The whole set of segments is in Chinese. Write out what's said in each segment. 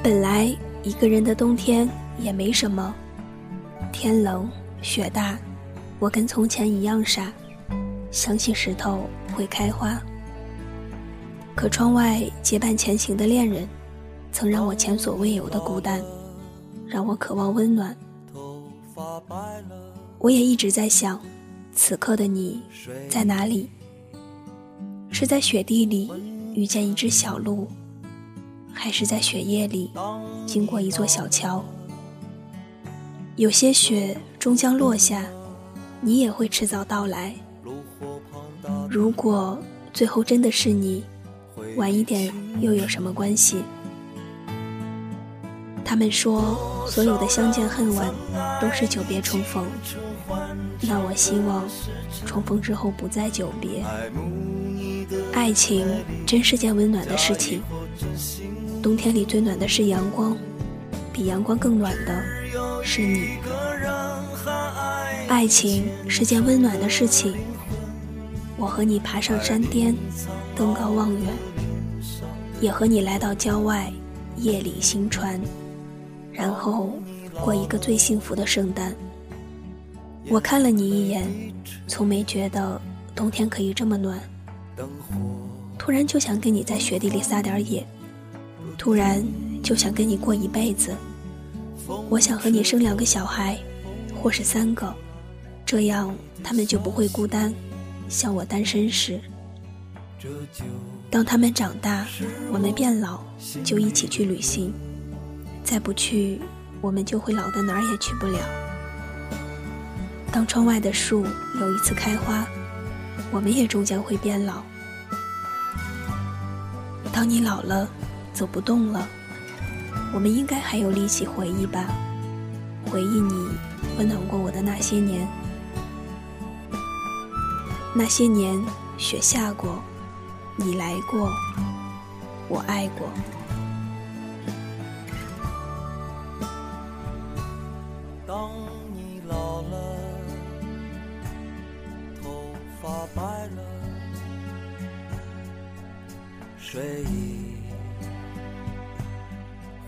本来一个人的冬天也没什么，天冷雪大，我跟从前一样傻，相信石头会开花。可窗外结伴前行的恋人，曾让我前所未有的孤单，让我渴望温暖。我也一直在想，此刻的你在哪里？是在雪地里遇见一只小鹿，还是在雪夜里经过一座小桥？有些雪终将落下，你也会迟早到来。如果最后真的是你，晚一点又有什么关系？他们说，所有的相见恨晚都是久别重逢。那我希望，重逢之后不再久别。爱情真是件温暖的事情。冬天里最暖的是阳光，比阳光更暖的是你。爱情是件温暖的事情。我和你爬上山巅，登高望远，也和你来到郊外，夜里行船，然后过一个最幸福的圣诞。我看了你一眼，从没觉得冬天可以这么暖。突然就想跟你在雪地里撒点野，突然就想跟你过一辈子。我想和你生两个小孩，或是三个，这样他们就不会孤单，像我单身时。当他们长大，我们变老，就一起去旅行。再不去，我们就会老的哪儿也去不了。当窗外的树有一次开花。我们也终将会变老。当你老了，走不动了，我们应该还有力气回忆吧，回忆你温暖过我的那些年。那些年，雪下过，你来过，我爱过。当你老了，头发白了睡意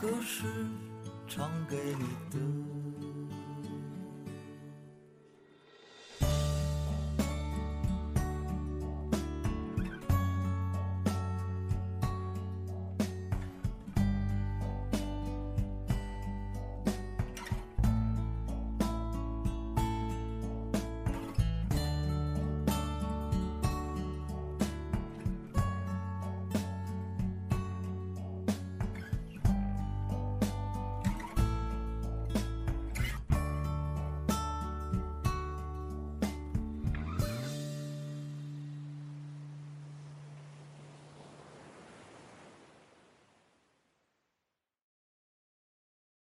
歌是唱给你的。